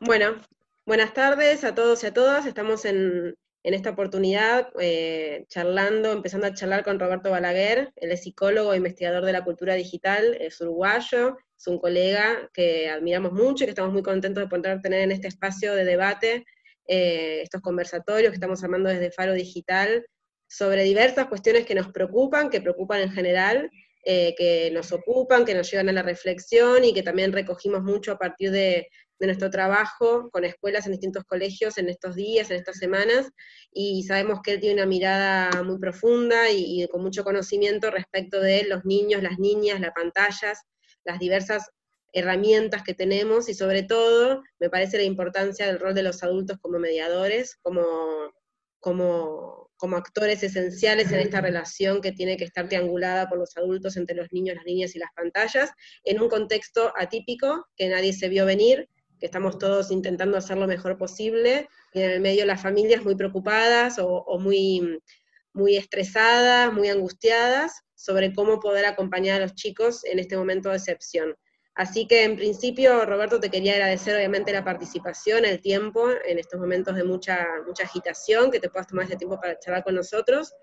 Bueno, buenas tardes a todos y a todas. Estamos en, esta oportunidad eh, charlando, empezando a charlar con Roberto Balaguer. Es psicólogo e investigador de la cultura digital, es uruguayo, es un colega que admiramos mucho y que estamos muy contentos de poder tener en este espacio de debate eh, estos conversatorios que estamos armando desde Faro Digital sobre diversas cuestiones que nos preocupan, que preocupan en general, eh, que nos ocupan, que nos llevan a la reflexión y que también recogimos mucho a partir de, de nuestro trabajo con escuelas en distintos colegios en estos días, en estas semanas, y sabemos que él tiene una mirada muy profunda y, con mucho conocimiento respecto de los niños, las niñas, las pantallas, las diversas herramientas que tenemos y sobre todo me parece la importancia del rol de los adultos como mediadores, como, como, como actores esenciales en esta relación que tiene que estar triangulada por los adultos entre los niños, las niñas y las pantallas, en un contexto atípico que nadie se vio venir, que estamos todos intentando hacer lo mejor posible, y en el medio las familias muy preocupadas o, muy, muy estresadas, muy angustiadas sobre cómo poder acompañar a los chicos en este momento de excepción. Así que en principio, Roberto, te quería agradecer obviamente la participación, el tiempo, en estos momentos de mucha, mucha agitación, que te puedas tomar este tiempo para charlar con nosotros,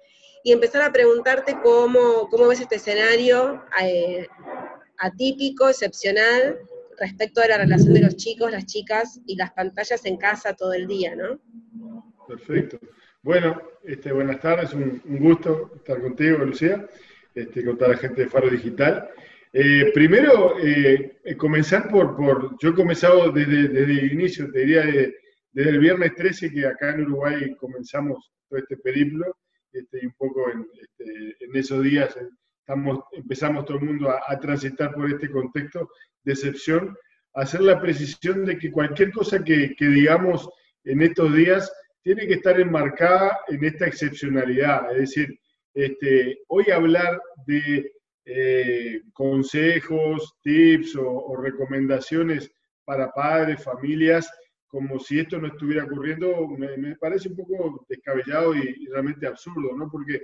y empezar a preguntarte cómo, cómo ves este escenario eh, atípico, excepcional, respecto a la relación de los chicos, las chicas y las pantallas en casa todo el día, ¿no? Perfecto. Bueno, este, buenas tardes, un, gusto estar contigo, Lucía, este, con toda la gente de Faro Digital. Eh, primero, eh, eh, comenzar por, por, yo he comenzado desde, desde el inicio, te diría desde el viernes 13 que acá en Uruguay comenzamos todo este periplo, este, y un poco en, este, en esos días empezamos todo el mundo a, a, transitar por este contexto de excepción, hacer la precisión de que cualquier cosa que, digamos en estos días tiene que estar enmarcada en esta excepcionalidad. Es decir, este, hoy hablar de eh, consejos, tips o, recomendaciones para padres, familias, como si esto no estuviera ocurriendo, me, parece un poco descabellado y, y, realmente absurdo, ¿no? Porque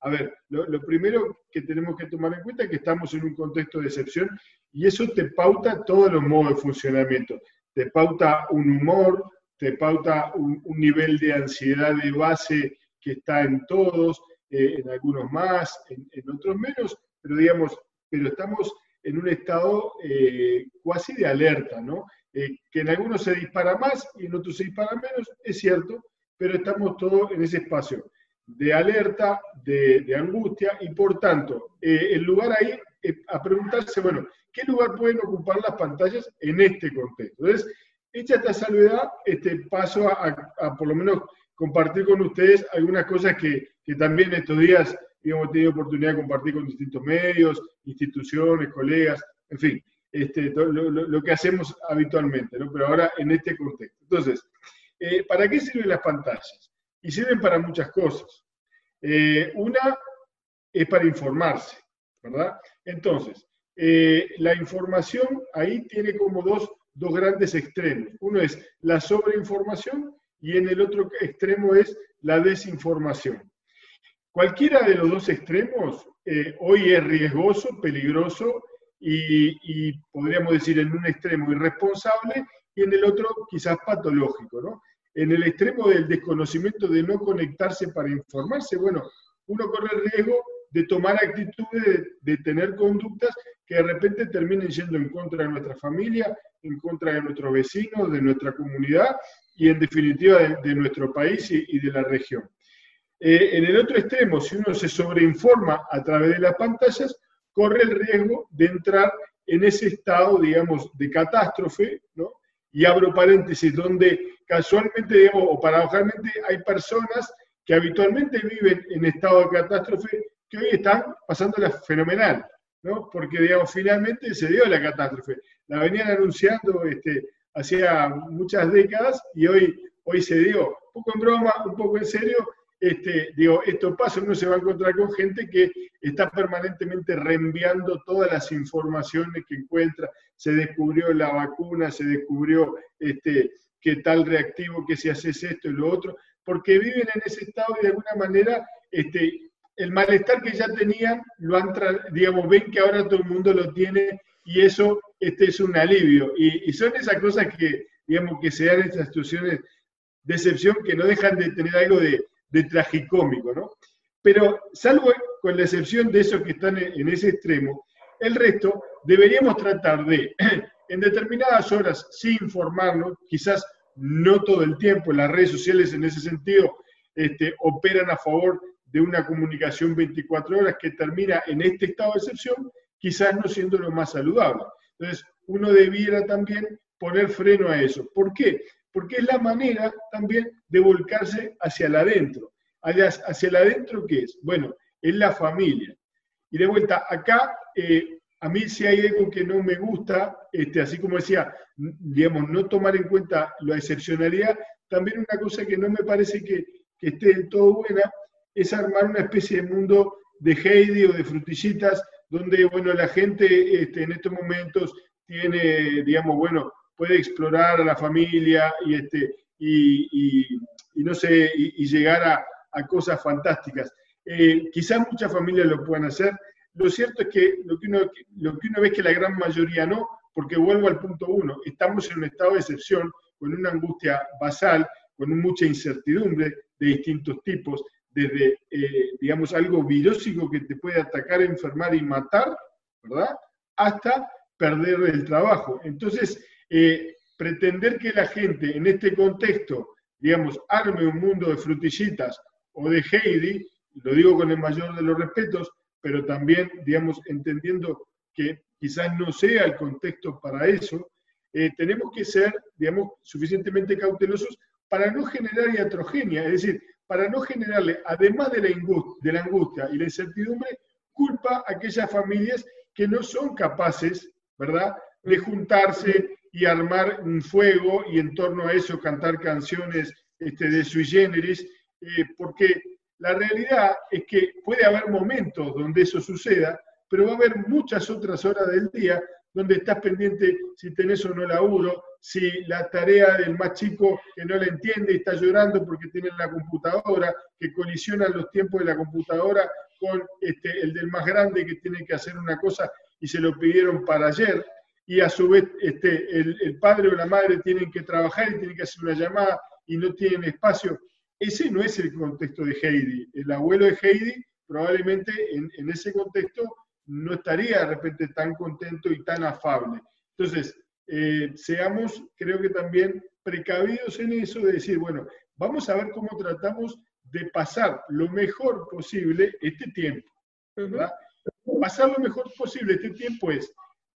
a ver, lo, primero que tenemos que tomar en cuenta es que estamos en un contexto de excepción y eso te pauta todos los modos de funcionamiento. Te pauta un humor, te pauta un, nivel de ansiedad de base que está en todos, eh, en algunos más, en, otros menos, pero digamos, pero estamos en un estado eh, cuasi de alerta, ¿no? Eh, que en algunos se dispara más y en otros se dispara menos, es cierto, pero estamos todos en ese espacio de alerta, de, angustia, y por tanto, eh, el lugar ahí es a preguntarse, bueno, ¿qué lugar pueden ocupar las pantallas en este contexto? Entonces, hecha esta salvedad, este, paso a, por lo menos compartir con ustedes algunas cosas que, también estos días hemos tenido oportunidad de compartir con distintos medios, instituciones, colegas, en fin, este, lo, que hacemos habitualmente, pero ahora en este contexto. Entonces, eh, ¿para qué sirven las pantallas? Y sirven para muchas cosas. Eh, una es para informarse, ¿verdad? Entonces, eh, la información ahí tiene como dos, dos grandes extremos. Uno es la sobreinformación y en el otro extremo es la desinformación. Cualquiera de los dos extremos eh, hoy es riesgoso, peligroso y, y, podríamos decir en un extremo irresponsable y en el otro quizás patológico, ¿no? En el extremo del desconocimiento de no conectarse para informarse, bueno, uno corre el riesgo de tomar actitudes, de, tener conductas que de repente terminen yendo en contra de nuestra familia, en contra de nuestros vecinos, de nuestra comunidad y en definitiva de, nuestro país y, de la región. Eh, en el otro extremo, si uno se sobreinforma a través de las pantallas, corre el riesgo de entrar en ese estado, digamos, de catástrofe, ¿no? Y abro paréntesis, donde casualmente, digamos, o paradojalmente, hay personas que habitualmente viven en estado de catástrofe que hoy están pasándola fenomenal, ¿no? Porque, digamos, finalmente se dio la catástrofe. La venían anunciando este, hacía muchas décadas y hoy, hoy se dio. Un poco en broma, un poco en serio, este, digo, esto pasa, uno se va a encontrar con gente que está permanentemente reenviando todas las informaciones que encuentra. Se descubrió la vacuna, se descubrió este, que tal reactivo, que si haces esto y lo otro, porque viven en ese estado y de alguna manera este, el malestar que ya tenían, lo han digamos, ven que ahora todo el mundo lo tiene y eso este, es un alivio. Y, son esas cosas que digamos, que se dan estas situaciones de excepción que no dejan de tener algo de, de tragicómico, ¿no? Pero salvo con la excepción de esos que están en ese extremo, el resto deberíamos tratar de, en determinadas horas, sin informarnos, quizás no todo el tiempo, las redes sociales en ese sentido este, operan a favor de una comunicación 24 horas que termina en este estado de excepción, quizás no siendo lo más saludable. Entonces, uno debiera también poner freno a eso. ¿Por qué? Porque es la manera también de volcarse hacia el adentro. Hacia el adentro, ¿qué es? Bueno, es la familia. Y de vuelta, acá, eh, a mí si hay algo que no me gusta, este, así como decía, digamos, no tomar en cuenta la excepcionalidad, también una cosa que no me parece que, que esté del todo buena es armar una especie de mundo de Heidi o de frutillitas, donde, bueno, la gente este, en estos momentos tiene, digamos, bueno, puede explorar a la familia y, este, y, no sé, y, llegar a, cosas fantásticas. Eh, quizás muchas familias lo puedan hacer. Lo cierto es que lo que, uno, lo que uno ve es que la gran mayoría no, porque vuelvo al punto uno, estamos en un estado de excepción, con una angustia basal, con mucha incertidumbre de distintos tipos, desde, eh, digamos, algo virósico que te puede atacar, enfermar y matar, ¿verdad? Hasta perder el trabajo. Entonces, eh, pretender que la gente en este contexto, digamos, arme un mundo de frutillitas o de Heidi, lo digo con el mayor de los respetos, pero también, digamos, entendiendo que quizás no sea el contexto para eso, eh, tenemos que ser, digamos, suficientemente cautelosos para no generar iatrogenia, es decir, para no generarle, además de la, de la angustia y la incertidumbre, culpa a aquellas familias que no son capaces, ¿verdad?, de juntarse y armar un fuego y en torno a eso cantar canciones este, de sui generis, eh, porque la realidad es que puede haber momentos donde eso suceda, pero va a haber muchas otras horas del día donde estás pendiente si tenés o no laburo, si la tarea del más chico que no la entiende está llorando porque tiene la computadora, que colisionan los tiempos de la computadora con este, el del más grande que tiene que hacer una cosa y se lo pidieron para ayer, y a su vez este, el, padre o la madre tienen que trabajar y tienen que hacer una llamada y no tienen espacio. Ese no es el contexto de Heidi. El abuelo de Heidi probablemente en, en ese contexto no estaría de repente tan contento y tan afable. Entonces, eh, seamos, creo que también precavidos en eso de decir, bueno, vamos a ver cómo tratamos de pasar lo mejor posible este tiempo. Pasar lo mejor posible este tiempo es,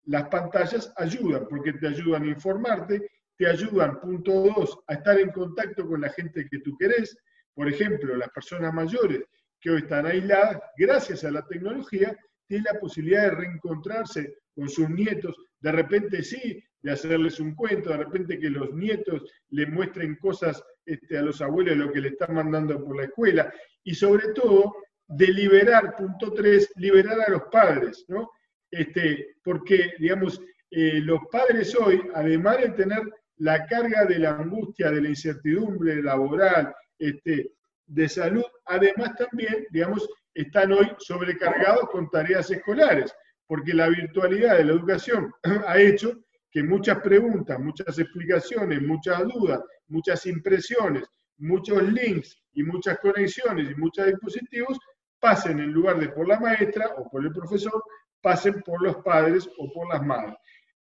las pantallas ayudan, porque te ayudan a informarte, te ayudan, punto dos, a estar en contacto con la gente que tú querés. Por ejemplo, las personas mayores que hoy están aisladas, gracias a la tecnología, tienen la posibilidad de reencontrarse con sus nietos, de repente sí, de hacerles un cuento, de repente que los nietos le muestren cosas este, a los abuelos de lo que le están mandando por la escuela, y sobre todo de liberar, punto tres, liberar a los padres, ¿no? Este, porque, digamos, eh, los padres hoy, además de tener la carga de la angustia, de la incertidumbre laboral, este, de salud, además también, digamos, están hoy sobrecargados con tareas escolares, porque la virtualidad de la educación ha hecho que muchas preguntas, muchas explicaciones, muchas dudas, muchas impresiones, muchos links y muchas conexiones y muchos dispositivos pasen en lugar de por la maestra o por el profesor, pasen por los padres o por las madres.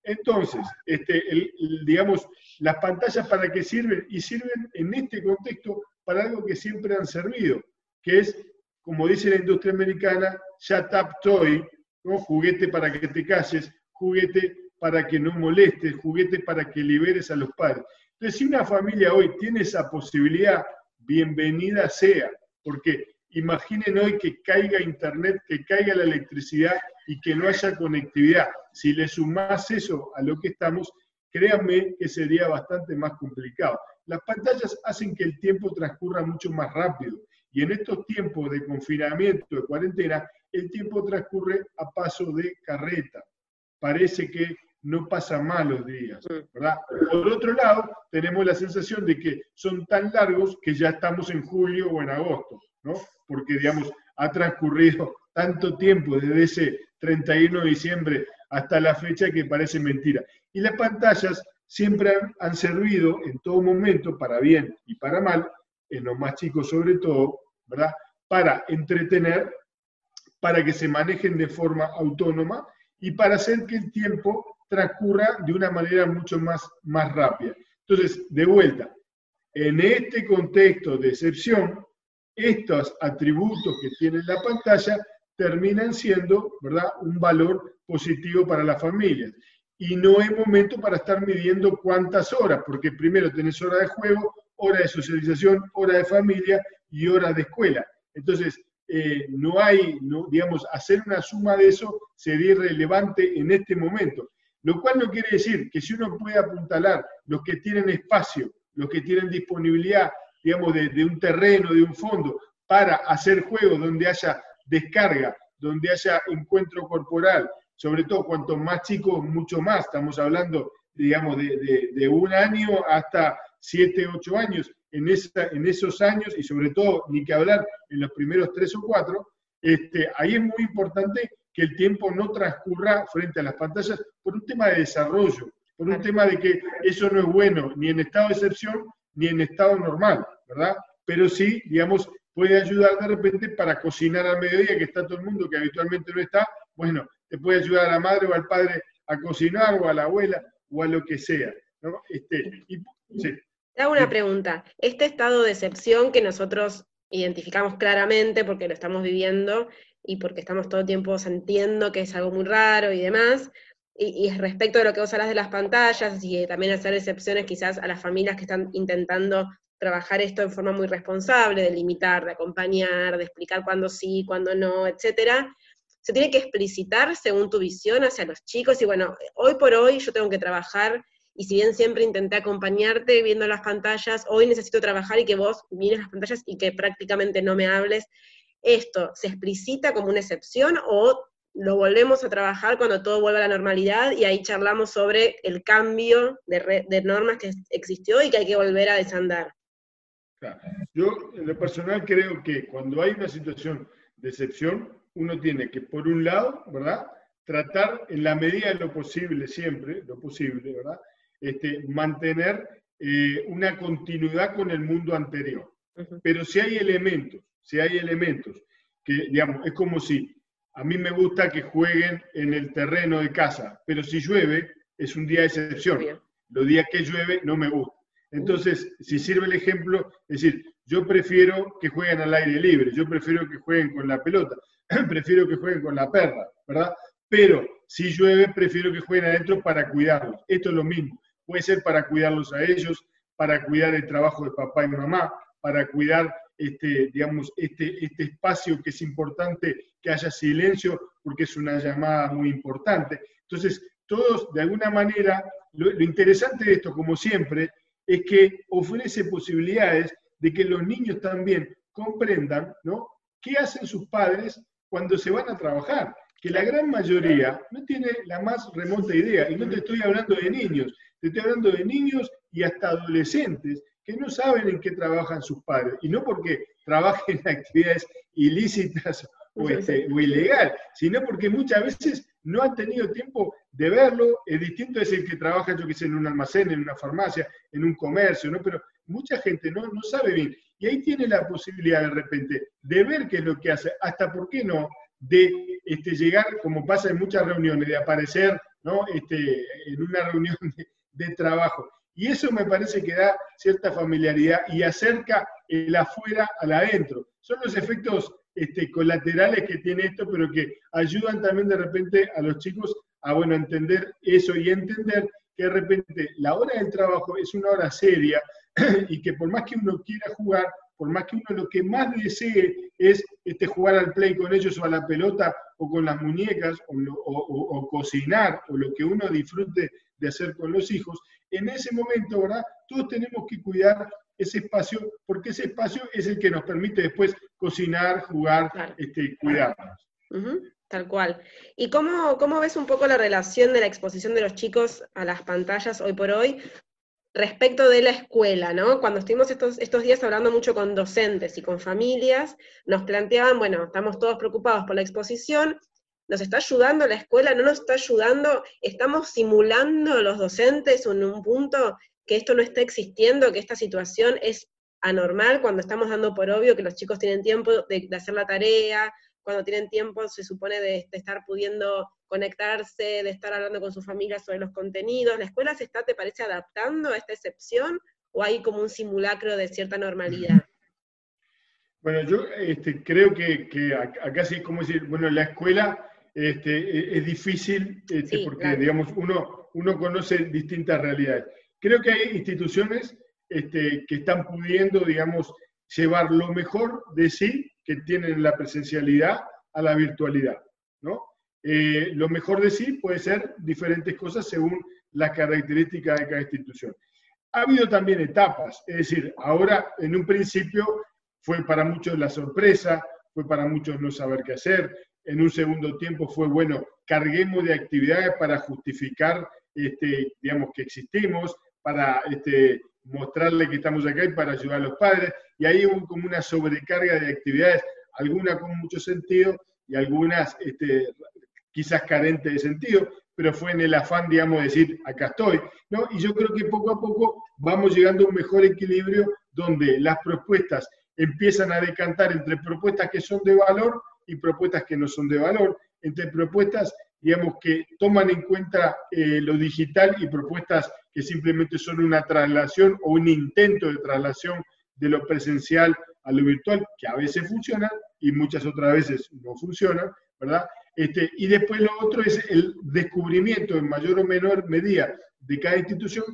Entonces, este, digamos, las pantallas para qué sirven y sirven en este contexto para algo que siempre han servido, que es como dice la industria americana, shut up toy, ¿no? juguete para que te calles, juguete para que no molestes, juguete para que liberes a los padres. Entonces, si una familia hoy tiene esa posibilidad, bienvenida sea, porque imaginen hoy que caiga internet, que caiga la electricidad y que no haya conectividad. Si le sumás eso a lo que estamos, créanme que sería bastante más complicado. Las pantallas hacen que el tiempo transcurra mucho más rápido y en estos tiempos de confinamiento, de cuarentena, el tiempo transcurre a paso de carreta. Parece que no pasa mal los días, ¿verdad? Por otro lado, tenemos la sensación de que son tan largos que ya estamos en julio o en agosto, ¿no? Porque, digamos, ha transcurrido tanto tiempo desde ese 31 de diciembre hasta la fecha que parece mentira. Y las pantallas siempre han, servido en todo momento, para bien y para mal, en los más chicos sobre todo, ¿verdad? Para entretener, para que se manejen de forma autónoma y para hacer que el tiempo transcurra de una manera mucho más, más rápida. Entonces, de vuelta, en este contexto de excepción, estos atributos que tiene la pantalla terminan siendo ¿verdad? un valor positivo para la familia. Y no es momento para estar midiendo cuántas horas, porque primero tenés hora de juego, hora de socialización, hora de familia y hora de escuela. Entonces, eh, no hay, no, digamos, hacer una suma de eso sería irrelevante en este momento. Lo cual no quiere decir que si uno puede apuntalar los que tienen espacio, los que tienen disponibilidad, digamos, de, de un terreno, de un fondo, para hacer juegos donde haya descarga, donde haya encuentro corporal, sobre todo cuanto más chicos, mucho más, estamos hablando, digamos, de, un año hasta siete, ocho años, en, esa, en esos años, y sobre todo, ni que hablar, en los primeros tres o cuatro, este, ahí es muy importante que el tiempo no transcurra frente a las pantallas por un tema de desarrollo, por un tema de que eso no es bueno ni en estado de excepción ni en estado normal, ¿verdad? Pero sí, digamos, puede ayudar de repente para cocinar al mediodía, que está todo el mundo que habitualmente no está, bueno, te puede ayudar a la madre o al padre a cocinar o a la abuela o a lo que sea. Este, Te hago una pregunta. Este estado de excepción que nosotros identificamos claramente porque lo estamos viviendo y porque estamos todo el tiempo sintiendo que es algo muy raro y demás, y, y, respecto de lo que vos hablas de las pantallas y también hacer excepciones quizás a las familias que están intentando trabajar esto en forma muy responsable, de limitar, de acompañar, de explicar cuándo sí, cuándo no, etcétera, se tiene que explicitar según tu visión hacia los chicos y bueno, hoy por hoy yo tengo que trabajar y si bien siempre intenté acompañarte viendo las pantallas, hoy necesito trabajar y que vos mires las pantallas y que prácticamente no me hables. ¿Esto se explicita como una excepción o lo volvemos a trabajar cuando todo vuelva a la normalidad y ahí charlamos sobre el cambio de, de normas que existió y que hay que volver a desandar? Yo, en lo personal, creo que cuando hay una situación de excepción, uno tiene que, por un lado, ¿verdad? Tratar en la medida de lo posible, siempre, lo posible, ¿verdad? Este, mantener eh, una continuidad con el mundo anterior. Pero si hay elementos, si hay elementos que, digamos, es como si a mí me gusta que jueguen en el terreno de casa, pero si llueve, es un día de excepción. Los días que llueve no me gusta. Entonces, si sirve el ejemplo, es decir, yo prefiero que jueguen al aire libre, yo prefiero que jueguen con la pelota, prefiero que jueguen con la perra, ¿verdad? Pero si llueve, prefiero que jueguen adentro para cuidarlos. Esto es lo mismo. Puede ser para cuidarlos a ellos, para cuidar el trabajo de papá y mamá, para cuidar este, digamos, este, este espacio que es importante que haya silencio, porque es una llamada muy importante. Entonces, todos, de alguna manera, lo interesante de esto, como siempre, es que ofrece posibilidades de que los niños también comprendan, ¿no? ¿Qué hacen sus padres cuando se van a trabajar? Que la gran mayoría no tiene la más remota idea, y no te estoy hablando de niños, te estoy hablando de niños y hasta adolescentes que no saben en qué trabajan sus padres, y no porque trabajen en actividades ilícitas o, este, o ilegal, sino porque muchas veces no han tenido tiempo de verlo, es distinto es el que trabaja, yo que sé, en un almacén, en una farmacia, en un comercio, ¿no? Pero mucha gente no, no sabe bien. Y ahí tiene la posibilidad de repente de ver qué es lo que hace, hasta, ¿por qué no?, de este, llegar, como pasa en muchas reuniones, de aparecer ¿no? este, en una reunión de, de trabajo. Y eso me parece que da cierta familiaridad y acerca el afuera al adentro. Son los efectos este, colaterales que tiene esto, pero que ayudan también de repente a los chicos a bueno, entender eso y entender que de repente la hora del trabajo es una hora seria y que por más que uno quiera jugar, por más que uno lo que más desee es este, jugar al play con ellos o a la pelota o con las muñecas o, o cocinar o lo que uno disfrute de hacer con los hijos, en ese momento, ¿verdad? Todos tenemos que cuidar ese espacio, porque ese espacio es el que nos permite después cocinar, jugar, este, cuidarnos. tal cual. ¿Y cómo, cómo ves un poco la relación de la exposición de los chicos a las pantallas hoy por hoy respecto de la escuela, ¿no? Cuando estuvimos estos, estos días hablando mucho con docentes y con familias, nos planteaban, bueno, estamos todos preocupados por la exposición, ¿Nos está ayudando la escuela? ¿No nos está ayudando? ¿Estamos simulando los docentes en un punto que esto no está existiendo, que esta situación es anormal cuando estamos dando por obvio que los chicos tienen tiempo de, hacer la tarea, cuando tienen tiempo se supone de, estar pudiendo conectarse, de estar hablando con su familia sobre los contenidos. ¿La escuela se está, te parece, adaptando a esta excepción o hay como un simulacro de cierta normalidad? Bueno, yo este, creo que, acá sí, como decir, bueno, la escuela este, e, es difícil este, porque, digamos, uno, uno conoce distintas realidades. Creo que hay instituciones este, que están pudiendo, digamos, llevar lo mejor de sí que tienen la presencialidad a la virtualidad, ¿no? Eh, lo mejor de sí puede ser diferentes cosas según las características de cada institución. Ha habido también etapas, es decir, ahora en un principio fue para muchos la sorpresa, fue para muchos no saber qué hacer, en un segundo tiempo fue, bueno, carguemos de actividades para justificar, este, digamos, que existimos, para este, mostrarle que estamos acá y para ayudar a los padres. Y ahí hubo como una sobrecarga de actividades, algunas con mucho sentido y algunas este, quizás carentes de sentido, pero fue en el afán, digamos, de decir, acá estoy. ¿no? Y yo creo que poco a poco vamos llegando a un mejor equilibrio donde las propuestas empiezan a decantar entre propuestas que son de valor y propuestas que no son de valor, entre propuestas, digamos, que toman en cuenta eh, lo digital y propuestas que simplemente son una traslación o un intento de traslación de lo presencial a lo virtual, que a veces funciona y muchas otras veces no funcionan, ¿verdad? Este, y después lo otro es el descubrimiento en mayor o menor medida de cada institución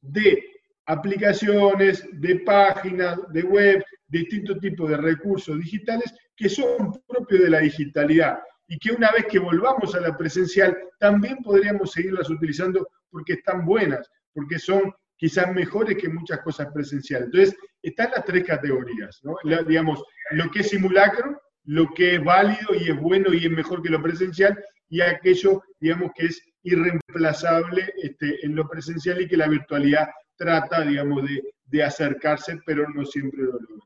de aplicaciones, de páginas, de web, distintos tipos de recursos digitales que son propios de la digitalidad y que una vez que volvamos a la presencial también podríamos seguirlas utilizando porque están buenas, porque son quizás mejores que muchas cosas presenciales. Entonces, están las tres categorías, ¿no? digamos, lo que es simulacro, lo que es válido y es bueno y es mejor que lo presencial, y aquello, digamos, que es irreemplazable este, en lo presencial y que la virtualidad trata, digamos, de, de acercarse, pero no siempre lo logra.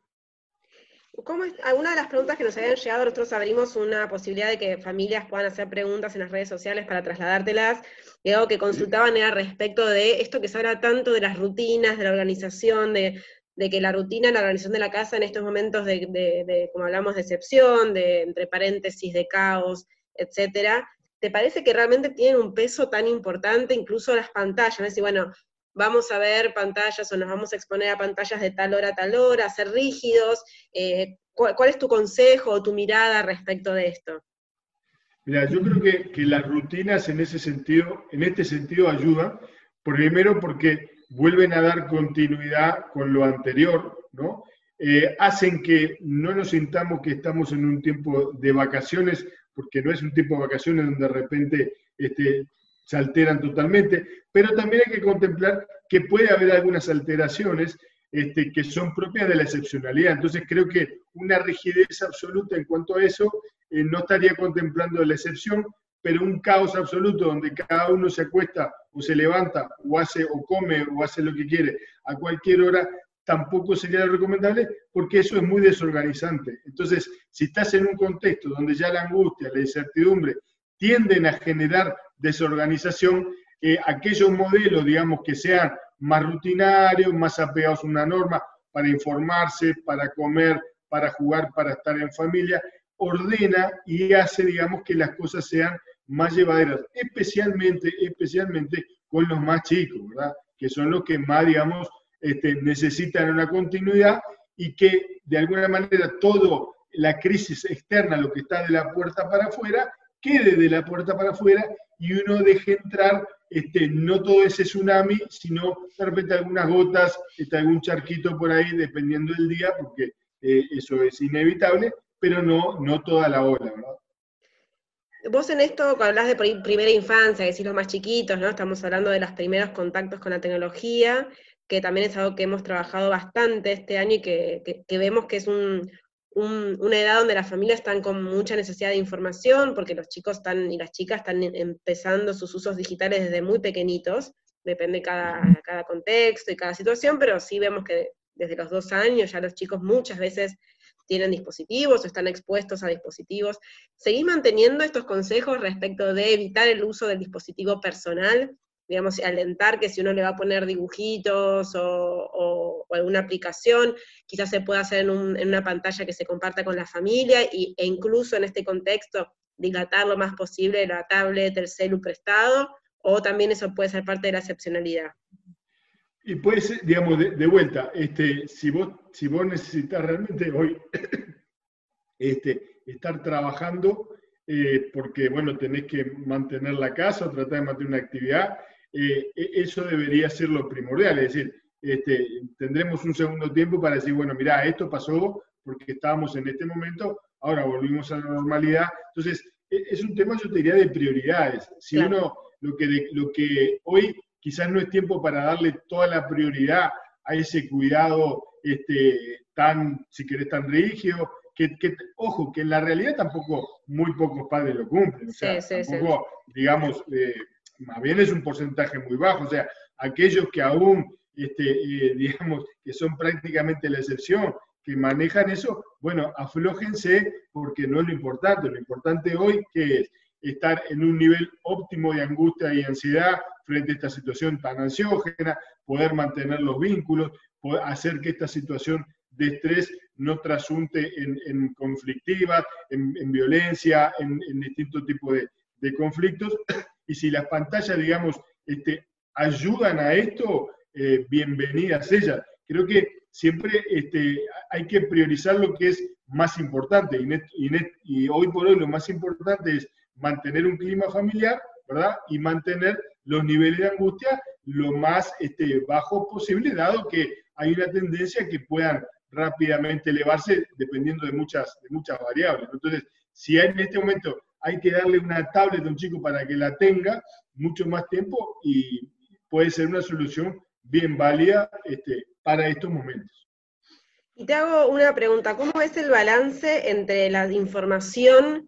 ¿Cómo es? Alguna de las preguntas que nos habían llegado, nosotros abrimos una posibilidad de que familias puedan hacer preguntas en las redes sociales para trasladártelas, y algo que consultaban era respecto de esto que se habla tanto de las rutinas, de la organización, de, que la rutina, la organización de la casa en estos momentos de, como hablamos, de excepción, de entre paréntesis, de caos, etcétera, ¿te parece que realmente tienen un peso tan importante, incluso las pantallas? Es decir, bueno, vamos a ver pantallas o nos vamos a exponer a pantallas de tal hora a tal hora, ser rígidos. Eh, ¿cuál, es tu consejo o tu mirada respecto de esto? Mira, yo creo que, que, las rutinas en ese sentido, en este sentido ayudan, primero porque vuelven a dar continuidad con lo anterior, ¿no? Eh, hacen que no nos sintamos que estamos en un tiempo de vacaciones, porque no es un tiempo de vacaciones donde de repente este, se alteran totalmente, pero también hay que contemplar que puede haber algunas alteraciones este, que son propias de la excepcionalidad. Entonces creo que una rigidez absoluta en cuanto a eso eh, no estaría contemplando la excepción, pero un caos absoluto donde cada uno se acuesta o se levanta o hace o come o hace lo que quiere a cualquier hora, tampoco sería recomendable porque eso es muy desorganizante. Entonces, si estás en un contexto donde ya la angustia, la incertidumbre tienden a generar desorganización, aquellos modelos, digamos, que sean más rutinarios, más apegados a una norma, para informarse, para comer, para jugar, para estar en familia, ordena y hace, digamos, que las cosas sean más llevaderas, especialmente, especialmente con los más chicos, ¿verdad? Que son los que más, digamos, este, necesitan una continuidad y que de alguna manera todo la crisis externa, lo que está de la puerta para afuera, quede de la puerta para afuera y uno deje entrar este, no todo ese tsunami, sino de repente algunas gotas, está algún charquito por ahí, dependiendo del día, porque eh, eso es inevitable, pero no, no toda la ola, ¿verdad? Vos en esto, cuando hablas de primera infancia, que decís los más chiquitos, ¿no? Estamos hablando de los primeros contactos con la tecnología, que también es algo que hemos trabajado bastante este año y que vemos que es un, una edad donde las familias están con mucha necesidad de información, porque los chicos están y las chicas están em, empezando sus usos digitales desde muy pequeñitos, depende cada, cada contexto y cada situación, pero sí vemos que desde los dos años ya los chicos muchas veces tienen dispositivos o están expuestos a dispositivos. ¿Seguís manteniendo estos consejos respecto de evitar el uso del dispositivo personal? Digamos, alentar que si uno le va a poner dibujitos o, alguna aplicación, quizás se pueda hacer en, una pantalla que se comparta con la familia y, e incluso en este contexto dilatar lo más posible la tablet, el celu prestado, o también eso puede ser parte de la excepcionalidad. Y puede ser, digamos, de, vuelta, este, si, vos, si vos necesitas realmente hoy este, estar trabajando, eh, porque, bueno, tenés que mantener la casa o tratar de mantener una actividad, eh, e, eso debería ser lo primordial, es decir, este, tendremos un segundo tiempo para decir, bueno, mira, esto pasó porque estábamos en este momento, ahora volvimos a la normalidad. Entonces, e, es un tema, yo te diría, de prioridades. Si uno, lo que, lo que hoy quizás no es tiempo para darle toda la prioridad a ese cuidado este, tan, si querés, tan rígido, que, ojo, que en la realidad tampoco muy pocos padres lo cumplen. O sea, tampoco, digamos, eh, más bien es un porcentaje muy bajo. O sea, aquellos que aún, este, eh, digamos, que son prácticamente la excepción, que manejan eso, bueno, aflójense porque no es lo importante. Lo importante hoy que es estar en un nivel óptimo de angustia y ansiedad frente a esta situación tan ansiógena, poder mantener los vínculos, poder hacer que esta situación de estrés no trasunte en, conflictiva, en, violencia, en, distintos tipos de, conflictos. Y si las pantallas, digamos, este, ayudan a esto, eh, bienvenidas ellas. Creo que siempre este, hay que priorizar lo que es más importante. y hoy por hoy lo más importante es mantener un clima familiar, ¿verdad? Y mantener los niveles de angustia lo más este, bajos posible, dado que hay una tendencia que puedan rápidamente elevarse dependiendo de muchas, de muchas variables. Entonces, si en este momento hay que darle una tablet a un chico para que la tenga mucho más tiempo y puede ser una solución bien válida este, para estos momentos. Y te hago una pregunta, ¿cómo es el balance entre la información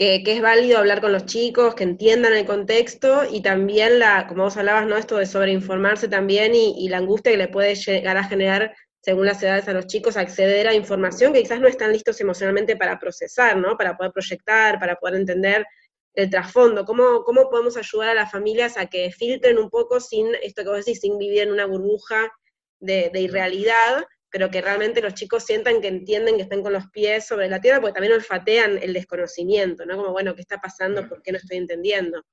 que, es válido hablar con los chicos, que entiendan el contexto y también la, como vos hablabas, ¿no? Esto de sobreinformarse también y, la angustia que le puede llegar a generar según las edades a los chicos, acceder a información que quizás no están listos emocionalmente para procesar, ¿no? Para poder proyectar, para poder entender el trasfondo. ¿Cómo, ¿Cómo podemos ayudar a las familias a que filtren un poco sin esto que vos decís, sin vivir en una burbuja de, de irrealidad pero que realmente los chicos sientan que entienden que están con los pies sobre la tierra, porque también olfatean el desconocimiento, ¿no? Como, bueno, ¿qué está pasando? ¿Por qué no estoy entendiendo?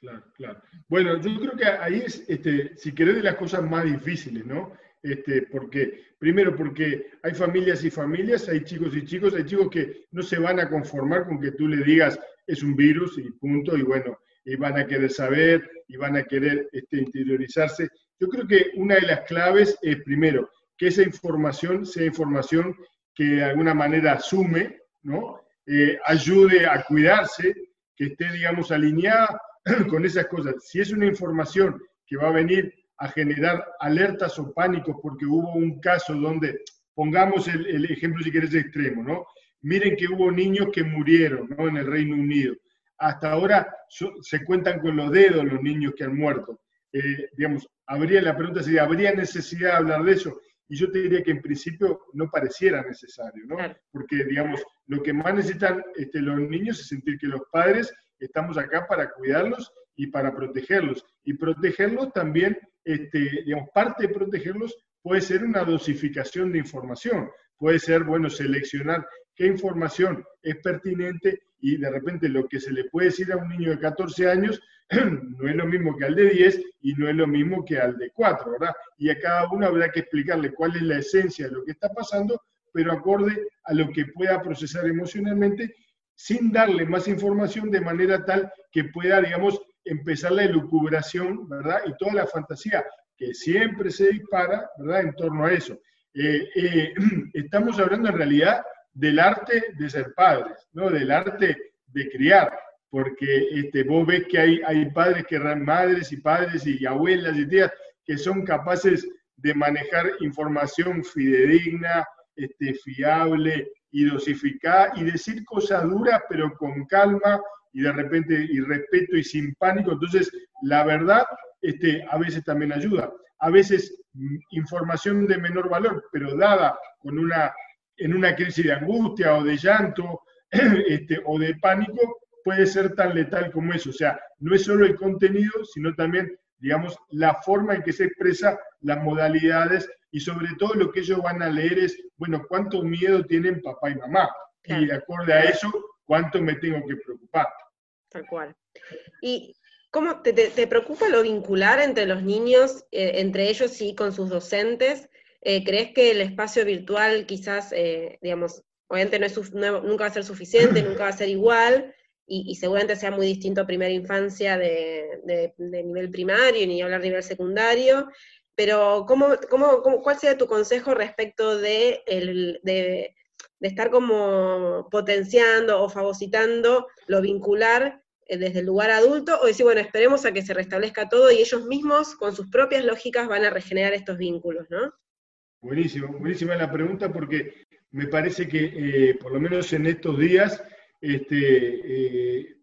Claro, claro. Bueno, yo creo que ahí es, este, si querés, de las cosas más difíciles, ¿no? Este, porque, primero, porque hay familias y familias, hay chicos y chicos, hay chicos que no se van a conformar con que tú le digas es un virus y punto, y bueno, y van a querer saber y van a querer este, interiorizarse. Yo creo que una de las claves es, primero, que esa información sea información que de alguna manera asume, ¿no? Eh, ayude a cuidarse, que esté, digamos, alineada con esas cosas. Si es una información que va a venir a generar alertas o pánicos porque hubo un caso donde, pongamos el, ejemplo si quieres extremo, ¿no? Miren que hubo niños que murieron, ¿no? En el Reino Unido. Hasta ahora se cuentan con los dedos los niños que han muerto. Eh, digamos, habría, la pregunta sería, ¿habría necesidad de hablar de eso? y yo te diría que en principio no pareciera necesario, ¿no? Porque, digamos, lo que más necesitan este, los niños es sentir que los padres estamos acá para cuidarlos y para protegerlos. Y protegerlos también, este, digamos, parte de protegerlos puede ser una dosificación de información, puede ser, bueno, seleccionar qué información es pertinente y de repente lo que se le puede decir a un niño de 14 años no es lo mismo que al de 10 y no es lo mismo que al de 4, ¿verdad? Y a cada uno habrá que explicarle cuál es la esencia de lo que está pasando, pero acorde a lo que pueda procesar emocionalmente, sin darle más información de manera tal que pueda, digamos, empezar la elucubración, ¿verdad? Y toda la fantasía que siempre se dispara, ¿verdad? En torno a eso. Eh, eh, estamos hablando en realidad del arte de ser padres, ¿no? Del arte de criar porque este, vos ves que hay, hay padres que madres y padres y abuelas y tías que son capaces de manejar información fidedigna, este, fiable y dosificada y decir cosas duras pero con calma y de repente y respeto y sin pánico. Entonces, la verdad este, a veces también ayuda. A veces mm, información de menor valor, pero dada con una en una crisis de angustia o de llanto este, o de pánico puede ser tan letal como eso. O sea, no es solo el contenido, sino también, digamos, la forma en que se expresa las modalidades y sobre todo lo que ellos van a leer es, bueno, cuánto miedo tienen papá y mamá. Y de acuerdo a eso, cuánto me tengo que preocupar. Tal cual. ¿Y cómo te, preocupa lo vincular entre los niños, eh, entre ellos y con sus docentes? Eh, ¿Crees que el espacio virtual quizás, eh, digamos, obviamente no es, nunca va a ser suficiente, nunca va a ser igual, y, seguramente sea muy distinto a primera infancia de, nivel primario, ni hablar de nivel secundario, pero ¿cómo, cómo, cuál sería tu consejo respecto de, de, estar como potenciando o fagocitando lo vincular desde el lugar adulto, o decir, bueno, esperemos a que se restablezca todo y ellos mismos, con sus propias lógicas, van a regenerar estos vínculos, ¿no? Buenísimo, buenísima la pregunta porque me parece que eh, por lo menos en estos días, este, eh,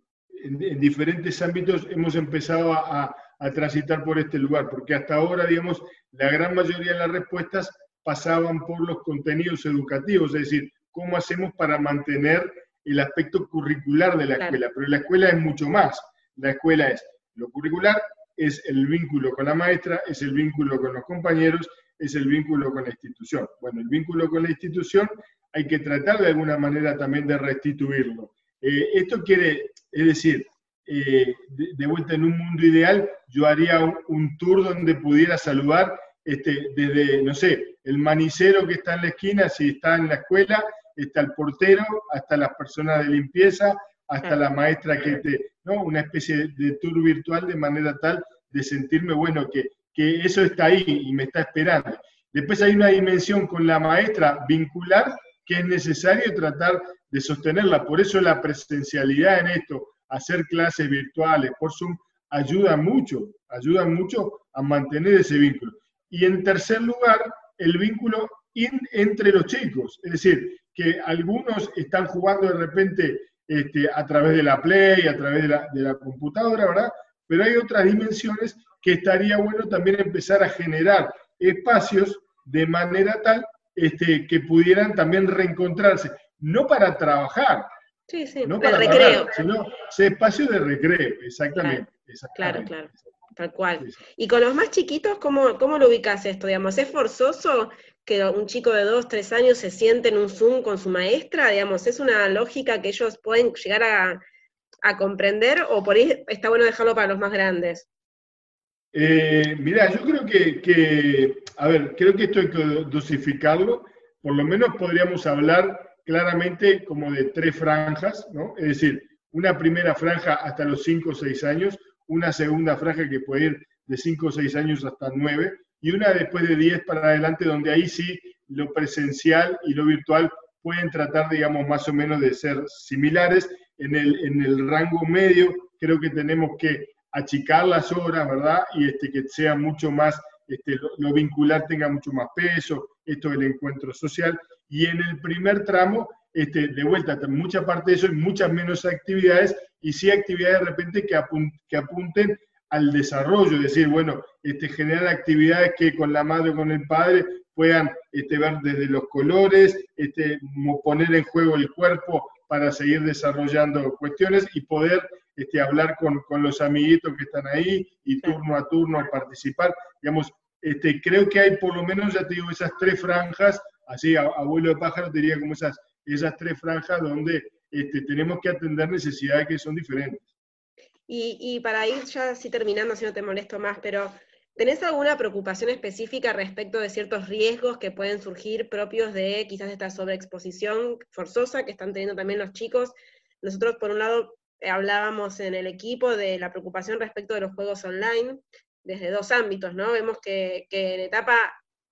en, diferentes ámbitos hemos empezado a, transitar por este lugar, porque hasta ahora, digamos, la gran mayoría de las respuestas pasaban por los contenidos educativos, es decir, cómo hacemos para mantener el aspecto curricular de la escuela, pero la escuela es mucho más. La escuela es lo curricular, es el vínculo con la maestra, es el vínculo con los compañeros, es el vínculo con la institución. Bueno, el vínculo con la institución hay que tratar de alguna manera también de restituirlo. Eh, esto quiere, es decir, eh, de, vuelta en un mundo ideal, yo haría un, tour donde pudiera saludar este, desde, no sé, el manicero que está en la esquina, si está en la escuela, está el portero, hasta las personas de limpieza, hasta la maestra que te, ¿no? Una especie de tour virtual de manera tal de sentirme, bueno, que que eso está ahí y me está esperando. Después hay una dimensión con la maestra vincular que es necesario tratar de sostenerla. Por eso la presencialidad en esto, hacer clases virtuales por Zoom, ayuda mucho, ayuda mucho a mantener ese vínculo. Y en tercer lugar, el vínculo entre los chicos. Es decir, que algunos están jugando de repente este, a través de la Play, a través de la, de la computadora, ¿verdad? Pero hay otras dimensiones que estaría bueno también empezar a generar espacios de manera tal este, que pudieran también reencontrarse, no para trabajar, sí, sí, no para recreo, sino ese espacio de recreo, exactamente. Claro, claro, tal cual. Y con los más chiquitos, ¿cómo, ¿cómo lo ubicas esto? Digamos, ¿Es forzoso que un chico de dos, tres años se siente en un Zoom con su maestra? Digamos, ¿es una lógica que ellos pueden llegar a, a comprender o por ahí está bueno dejarlo para los más grandes? Eh, mira, yo creo que, a ver, creo que esto hay que dosificarlo. Por lo menos podríamos hablar claramente como de tres franjas, ¿no? Es decir, una primera franja hasta los 5 o 6 años, una segunda franja que puede ir de 5 o 6 años hasta 9, y una después de 10 para adelante, donde ahí sí lo presencial y lo virtual pueden tratar, digamos, más o menos de ser similares. En el, en el rango medio creo que tenemos que achicar las horas, ¿verdad? Y este, que sea mucho más, este, lo, vincular tenga mucho más peso, esto del encuentro social. Y en el primer tramo, este, de vuelta, mucha parte de eso y muchas menos actividades, y sí actividades de repente que, que apunten al desarrollo, es decir, bueno, este, generar actividades que con la madre o con el padre puedan este, ver desde los colores, este, poner en juego el cuerpo para seguir desarrollando cuestiones y poder este, hablar con, con, los amiguitos que están ahí y turno a turno participar. Digamos, este, creo que hay por lo menos, ya te digo, esas tres franjas, así, abuelo de pájaro diría como esas, esas tres franjas donde este, tenemos que atender necesidades que son diferentes. Y, para ir ya así terminando, si no te molesto más, pero ¿Tenés alguna preocupación específica respecto de ciertos riesgos que pueden surgir propios de quizás esta sobreexposición forzosa que están teniendo también los chicos? Nosotros, por un lado, hablábamos en el equipo de la preocupación respecto de los juegos online, desde dos ámbitos, ¿no? Vemos que, en etapa,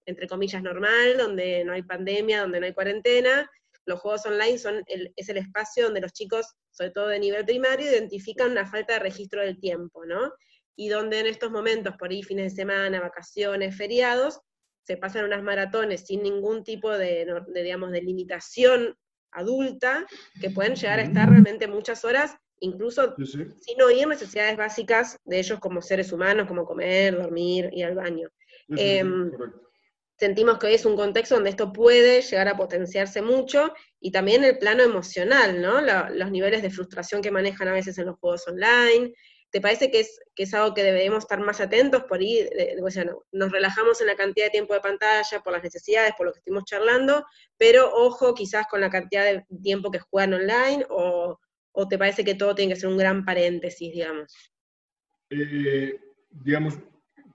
entre comillas, normal, donde no hay pandemia, donde no hay cuarentena, los juegos online son es el espacio donde los chicos, sobre todo de nivel primario, identifican una falta de registro del tiempo, ¿no? Y donde en estos momentos, por ahí fines de semana, vacaciones, feriados, se pasan unas maratones sin ningún tipo de, de digamos, de limitación adulta, que pueden llegar a estar realmente muchas horas incluso sin oír necesidades básicas de ellos como seres humanos, como comer, dormir, ir al baño. Em, sentimos que hoy es un contexto donde esto puede llegar a potenciarse mucho, y también el plano emocional, ¿no? los niveles de frustración que manejan a veces en los juegos online. ¿Te parece que es, algo que debemos estar más atentos por ahí? O sea, nos relajamos en la cantidad de tiempo de pantalla, por las necesidades, por lo que estuvimos charlando, pero ojo quizás con la cantidad de tiempo que juegan online, o, o te parece que todo tiene que ser un gran paréntesis, digamos? Eh, digamos,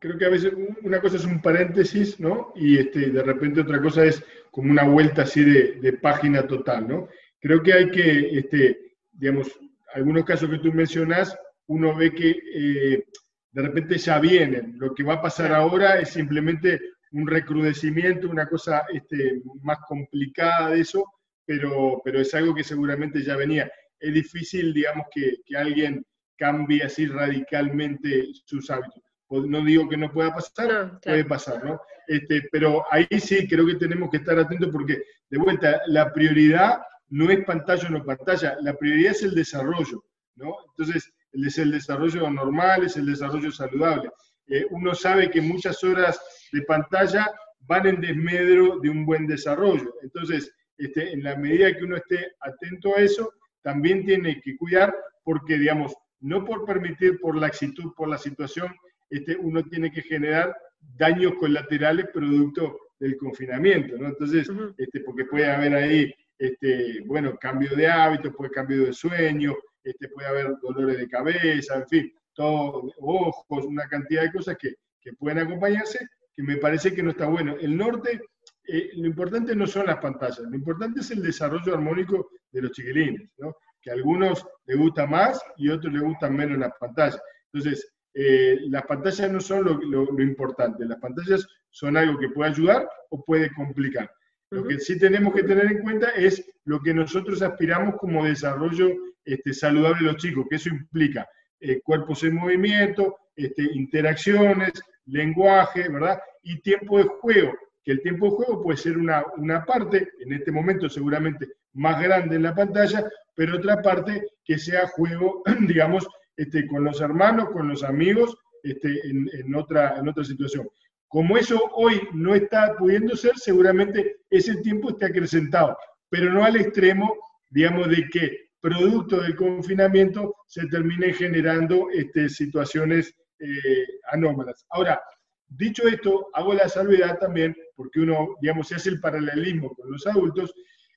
creo que a veces una cosa es un paréntesis, ¿no? Y este, de repente otra cosa es como una vuelta así de, página total, ¿no? Creo que hay que, este, digamos, algunos casos que tú mencionas, uno ve que eh, de repente ya vienen. Lo que va a pasar ahora es simplemente un recrudecimiento, una cosa este, más complicada de eso, pero, pero es algo que seguramente ya venía. Es difícil, digamos, que, que alguien cambie así radicalmente sus hábitos no digo que no pueda pasar, puede pasar, ¿no? Este, pero ahí sí creo que tenemos que estar atentos porque, de vuelta, la prioridad no es pantalla o no pantalla, la prioridad es el desarrollo, ¿no? Entonces, es el desarrollo normal, es el desarrollo saludable. Eh, uno sabe que muchas horas de pantalla van en desmedro de un buen desarrollo. Entonces, este, en la medida que uno esté atento a eso, también tiene que cuidar porque, digamos, no por permitir por la actitud, por la situación, este, uno tiene que generar daños colaterales producto del confinamiento, ¿no? Entonces, este, porque puede haber ahí, este, bueno, cambio de hábitos, puede cambio de sueño, este, puede haber dolores de cabeza, en fin, todo, ojos, una cantidad de cosas que, que pueden acompañarse, que me parece que no está bueno. El norte, eh, lo importante no son las pantallas, lo importante es el desarrollo armónico de los chiquilines, ¿no? que a algunos les gusta más y a otros les gustan menos las pantallas. Entonces, eh, las pantallas no son lo, importante, las pantallas son algo que puede ayudar o puede complicar. Lo que sí tenemos que tener en cuenta es lo que nosotros aspiramos como desarrollo este, saludable de los chicos, que eso implica eh, cuerpos en movimiento, este, interacciones, lenguaje, ¿verdad? Y tiempo de juego, que el tiempo de juego puede ser una, una parte, en este momento seguramente más grande en la pantalla, pero otra parte que sea juego, digamos, este, con los hermanos, con los amigos, este, en, otra, situación. Como eso hoy no está pudiendo ser, seguramente ese tiempo está acrecentado, pero no al extremo, digamos, de que producto del confinamiento se termine generando este, situaciones eh, anómalas. Ahora, dicho esto, hago la salvedad también, porque uno, digamos, se hace el paralelismo con los adultos,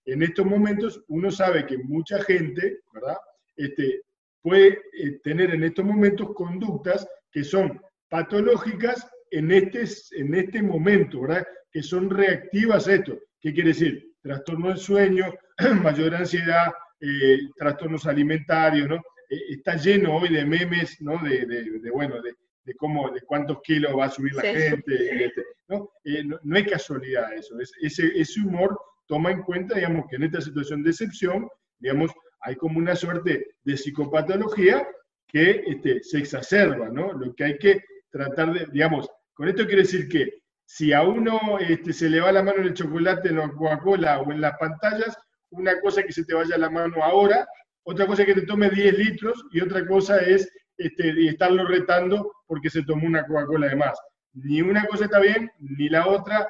en estos momentos uno sabe que mucha gente, ¿verdad? Este, puede eh, tener en estos momentos conductas que son patológicas en este, en este momento, ¿verdad? Que son reactivas a esto. ¿Qué quiere decir? Trastorno del sueño, mayor ansiedad, eh, trastornos alimentarios, ¿no? Eh, está lleno hoy de memes, ¿no? De, de, bueno, de, de, cómo, de cuántos kilos va a subir la gente, este, ¿no? ¿no? ¿no? es casualidad eso, ese, ese humor toma en cuenta, digamos, que en esta situación de excepción, digamos, hay como una suerte de psicopatología que este, se exacerba, ¿no? Lo que hay que tratar de, digamos, con esto quiere decir que si a uno este, se le va la mano en el chocolate, en la Coca-Cola o en las pantallas, una cosa es que se te vaya la mano ahora, otra cosa es que te tome 10 litros y otra cosa es este, estarlo retando porque se tomó una Coca-Cola de más. Ni una cosa está bien, ni la otra.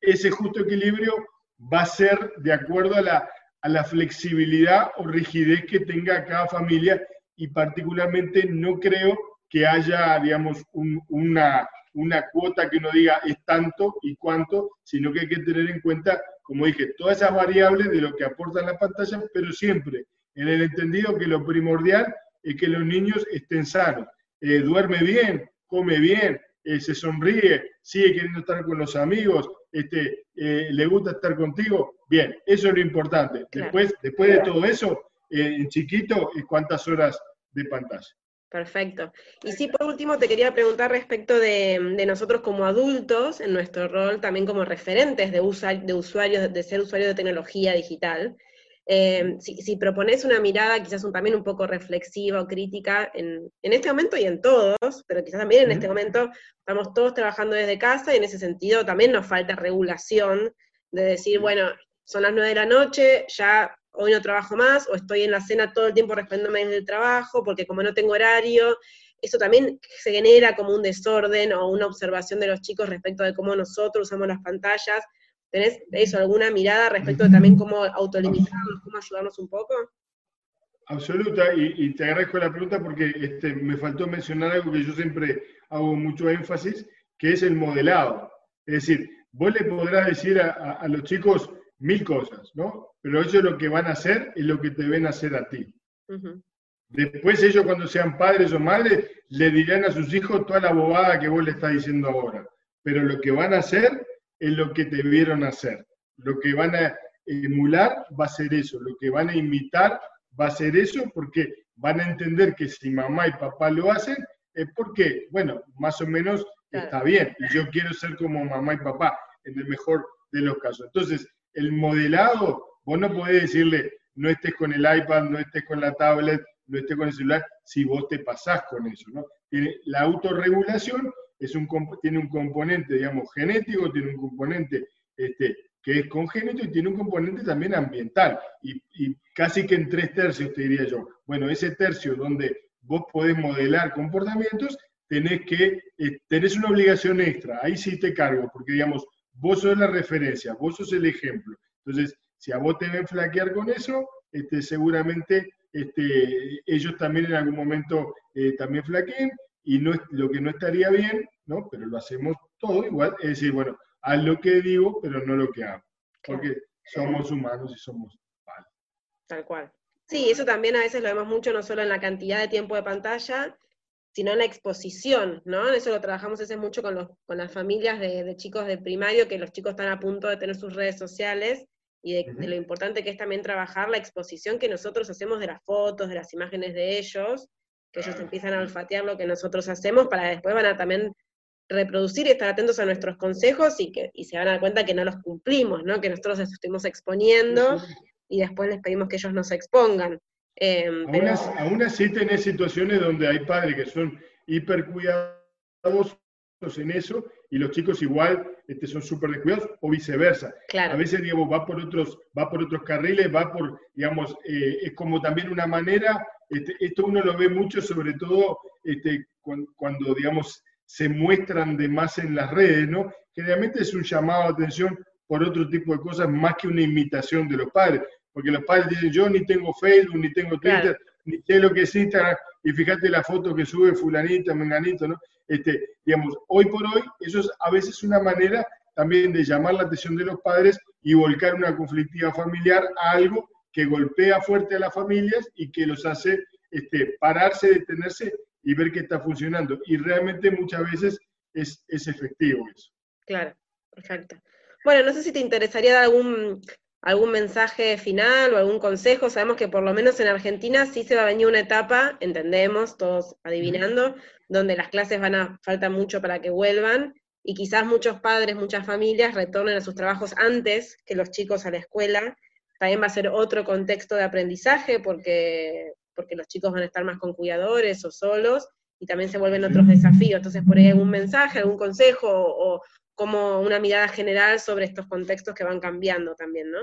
Ese justo equilibrio va a ser de acuerdo a la, a la flexibilidad o rigidez que tenga cada familia y particularmente no creo que haya, digamos, una, una cuota que uno diga es tanto y cuánto, sino que hay que tener en cuenta, como dije, todas esas variables de lo que aportan las pantallas, pero siempre en el entendido que lo primordial es que los niños estén sanos, eh, duerme bien, come bien, eh, se sonríe, sigue queriendo estar con los amigos, este, eh, le gusta estar contigo, bien, eso es lo importante. Después, después de todo eso, eh, en chiquito, ¿cuántas horas de pantalla? Perfecto. Y sí, por último, te quería preguntar respecto de, nosotros como adultos, en nuestro rol también como referentes de, de usuarios, de ser usuarios de tecnología digital. Eh, si, propones una mirada quizás también un poco reflexiva o crítica en, este momento y en todos, pero quizás también en este momento estamos todos trabajando desde casa y en ese sentido también nos falta regulación de decir, bueno, son las nueve de la noche, ya hoy no trabajo más, o estoy en la cena todo el tiempo respondiéndome en el trabajo, porque como no tengo horario, eso también se genera como un desorden o una observación de los chicos respecto de cómo nosotros usamos las pantallas. ¿Tenés eso, alguna mirada respecto de también cómo autolimitarnos, cómo ayudarnos un poco? Absoluta, y, te agradezco la pregunta porque este, me faltó mencionar algo que yo siempre hago mucho énfasis, que es el modelado. Es decir, vos le podrás decir a, los chicos mil cosas, ¿no? Pero ellos lo que van a hacer es lo que te ven hacer a ti. Después ellos cuando sean padres o madres le dirán a sus hijos toda la bobada que vos le estás diciendo ahora. Pero lo que van a hacer es lo que te vieron hacer. Lo que van a emular va a ser eso. Lo que van a imitar va a ser eso porque van a entender que si mamá y papá lo hacen es porque, bueno, más o menos está bien. Y yo quiero ser como mamá y papá, en el mejor de los casos. Entonces, el modelado, vos no podés decirle, no estés con el iPad, no estés con la tablet, no estés con el celular, si vos te pasás con eso, ¿no? la autorregulación es un, tiene un componente, digamos, genético, tiene un componente este, que es congénito y tiene un componente también ambiental. Y, casi que en tres tercios, te diría yo. Bueno, ese tercio donde vos podés modelar comportamientos, tenés que, eh, tenés una obligación extra. Ahí sí te cargo, porque digamos, vos sos la referencia, vos sos el ejemplo. Entonces, si a vos te ven flaquear con eso, este, seguramente este, ellos también en algún momento eh, también flaqueen y no, lo que no estaría bien, ¿no? pero lo hacemos todo igual, es decir, bueno, haz lo que digo, pero no lo que hago, porque somos humanos y somos malos. Tal cual. Sí, eso también a veces lo vemos mucho, no solo en la cantidad de tiempo de pantalla, sino en la exposición, ¿no? Eso lo trabajamos ese mucho con, los, con las familias de, chicos de primario, que los chicos están a punto de tener sus redes sociales, y de, de, lo importante que es también trabajar la exposición que nosotros hacemos de las fotos, de las imágenes de ellos, que ellos empiezan a olfatear lo que nosotros hacemos, para después van a también reproducir y estar atentos a nuestros consejos y que y se van a dar cuenta que no los cumplimos, ¿no? que nosotros los estuvimos exponiendo y después les pedimos que ellos nos expongan. Eh, aún, así, tenés situaciones donde hay padres que son hiper cuidadosos en eso y los chicos igual este, son súper descuidados o viceversa. A veces, digamos, va por otros, va por otros carriles, va por, digamos, eh, es como también una manera, este, esto uno lo ve mucho sobre todo este, cuando digamos, se muestran de más en las redes, ¿no? Generalmente es un llamado a atención por otro tipo de cosas más que una imitación de los padres, porque los padres dicen, yo ni tengo Facebook, ni tengo Twitter, ni sé lo que es Instagram, y fíjate la foto que sube fulanita, menganito, ¿no? Este, digamos, hoy por hoy, eso es a veces una manera también de llamar la atención de los padres y volcar una conflictiva familiar a algo que golpea fuerte a las familias y que los hace este, pararse, detenerse y ver que está funcionando. Y realmente muchas veces es, es efectivo eso. Claro, perfecto. Bueno, no sé si te interesaría dar algún, algún mensaje final o algún consejo. Sabemos que por lo menos en Argentina sí se va a venir una etapa, entendemos, todos adivinando, donde las clases van a falta mucho para que vuelvan y quizás muchos padres, muchas familias retornen a sus trabajos antes que los chicos a la escuela. También va a ser otro contexto de aprendizaje porque porque los chicos van a estar más con cuidadores o solos, y también se vuelven otros desafíos. Entonces, por ahí algún mensaje, algún consejo, o, como una mirada general sobre estos contextos que van cambiando también, ¿no?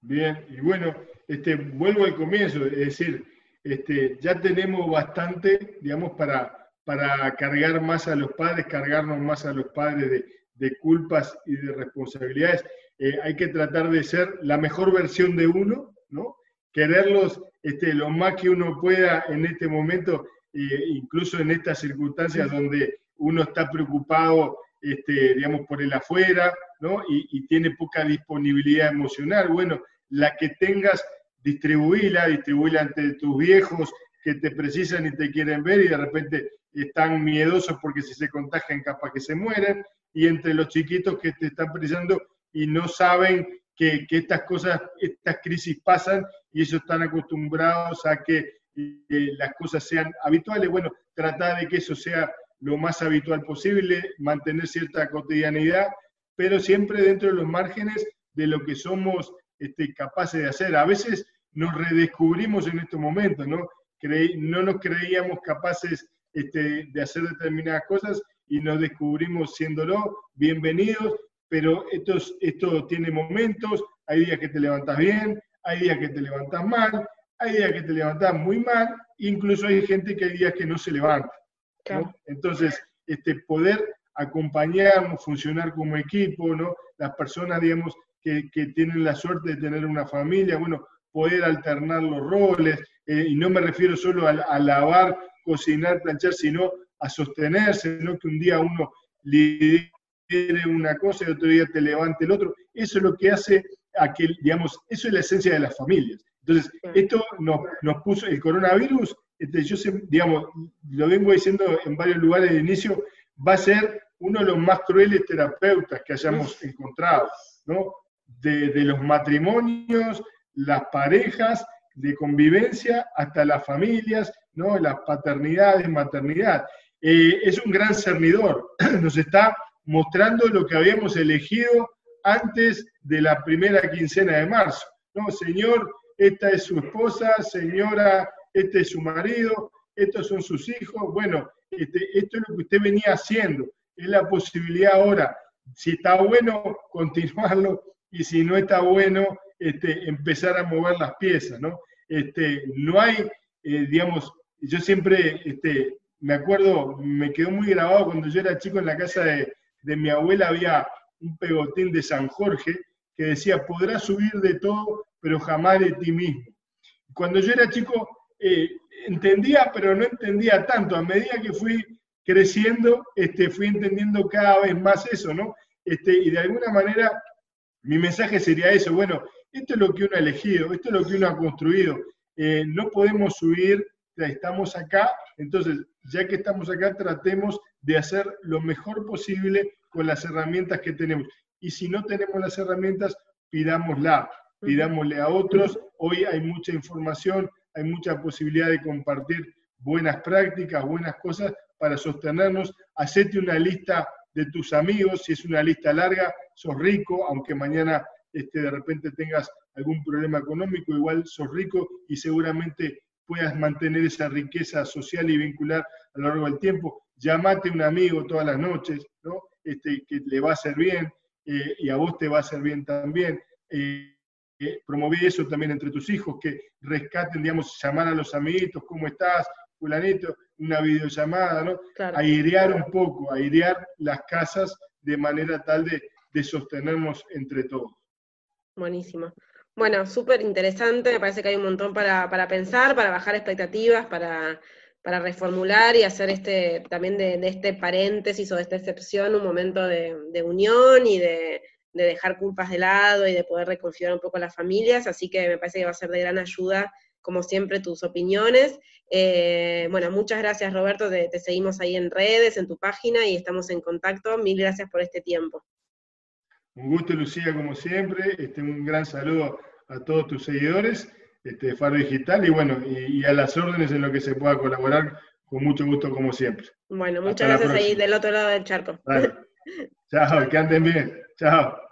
Bien, y bueno, este, vuelvo al comienzo, es decir, este, ya tenemos bastante, digamos, para, para cargar más a los padres, cargarnos más a los padres de, de culpas y de responsabilidades. Eh, hay que tratar de ser la mejor versión de uno, ¿no? quererlos este, lo más que uno pueda en este momento, eh, incluso en estas circunstancias donde uno está preocupado, este, digamos, por el afuera, ¿no? Y, tiene poca disponibilidad emocional. Bueno, la que tengas, distribuíla, distribuíla ante tus viejos que te precisan y te quieren ver y de repente están miedosos porque si se contagian capaz que se mueren, y entre los chiquitos que te están precisando y no saben que, estas cosas, estas crisis pasan y ellos están acostumbrados a que eh, las cosas sean habituales. Bueno, tratar de que eso sea lo más habitual posible, mantener cierta cotidianidad, pero siempre dentro de los márgenes de lo que somos este, capaces de hacer. A veces nos redescubrimos en estos momentos, ¿no? no nos creíamos capaces este, de hacer determinadas cosas y nos descubrimos siéndolo. Bienvenidos, pero esto, esto tiene momentos, hay días que te levantas bien, hay días que te levantas mal, hay días que te levantás muy mal, incluso hay gente que hay días que no se levanta. Entonces, este, poder acompañarnos, funcionar como equipo, ¿no? Las personas, digamos, que, tienen la suerte de tener una familia, bueno, poder alternar los roles, eh, y no me refiero solo a, lavar, cocinar, planchar, sino a sostenerse, no que un día uno lidere una cosa y otro día te levante el otro. Eso es lo que hace a que, digamos, eso es la esencia de las familias. Entonces, esto nos, nos puso, el coronavirus, este, yo digamos, lo vengo diciendo en varios lugares de inicio, va a ser uno de los más crueles terapeutas que hayamos encontrado, ¿no? De, los matrimonios, las parejas, de convivencia, hasta las familias, ¿no? Las paternidades, maternidad. Eh, es un gran cernidor, nos está mostrando lo que habíamos elegido antes de la primera quincena de marzo. No, señor, esta es su esposa, señora, este es su marido, estos son sus hijos. Bueno, este, esto es lo que usted venía haciendo. Es la posibilidad ahora, si está bueno, continuarlo, y si no está bueno, este, empezar a mover las piezas, ¿no? Este, no hay, eh, digamos, yo siempre, este, me acuerdo, me quedó muy grabado cuando yo era chico en la casa de, de mi abuela había un pegotín de San Jorge que decía, podrás subir de todo, pero jamás de ti mismo. Cuando yo era chico, eh, entendía, pero no entendía tanto. A medida que fui creciendo, este, fui entendiendo cada vez más eso, ¿no? Este, y de alguna manera, mi mensaje sería eso, bueno, esto es lo que uno ha elegido, esto es lo que uno ha construido. Eh, no podemos subir, estamos acá, entonces, ya que estamos acá, tratemos de hacer lo mejor posible con las herramientas que tenemos. Y si no tenemos las herramientas, pidámosla, pidámosle a otros. Hoy hay mucha información, hay mucha posibilidad de compartir buenas prácticas, buenas cosas para sostenernos. Hacete una lista de tus amigos, si es una lista larga, sos rico, aunque mañana este, de repente tengas algún problema económico, igual sos rico y seguramente puedas mantener esa riqueza social y vincular a lo largo del tiempo. Llamate a un amigo todas las noches, ¿no? Este, que le va a hacer bien eh, y a vos te va a hacer bien también. Eh, eh eso también entre tus hijos, que rescaten, digamos, llamar a los amiguitos, ¿cómo estás? Fulanito, una videollamada, ¿no? Airear un poco, airear las casas de manera tal de, de sostenernos entre todos. Buenísimo. Bueno, súper interesante, me parece que hay un montón para, para pensar, para bajar expectativas, para para reformular y hacer este, también de, este paréntesis o de esta excepción un momento de, unión y de, dejar culpas de lado y de poder reconfigurar un poco las familias, así que me parece que va a ser de gran ayuda, como siempre, tus opiniones. Eh, bueno, muchas gracias Roberto, te, seguimos ahí en redes, en tu página y estamos en contacto. Mil gracias por este tiempo. Un gusto, Lucía, como siempre. Este, un gran saludo a todos tus seguidores este, Faro Digital y bueno, y, a las órdenes en lo que se pueda colaborar, con mucho gusto como siempre. Bueno, muchas gracias ahí del otro lado del charco. Chao, que anden bien. Chao.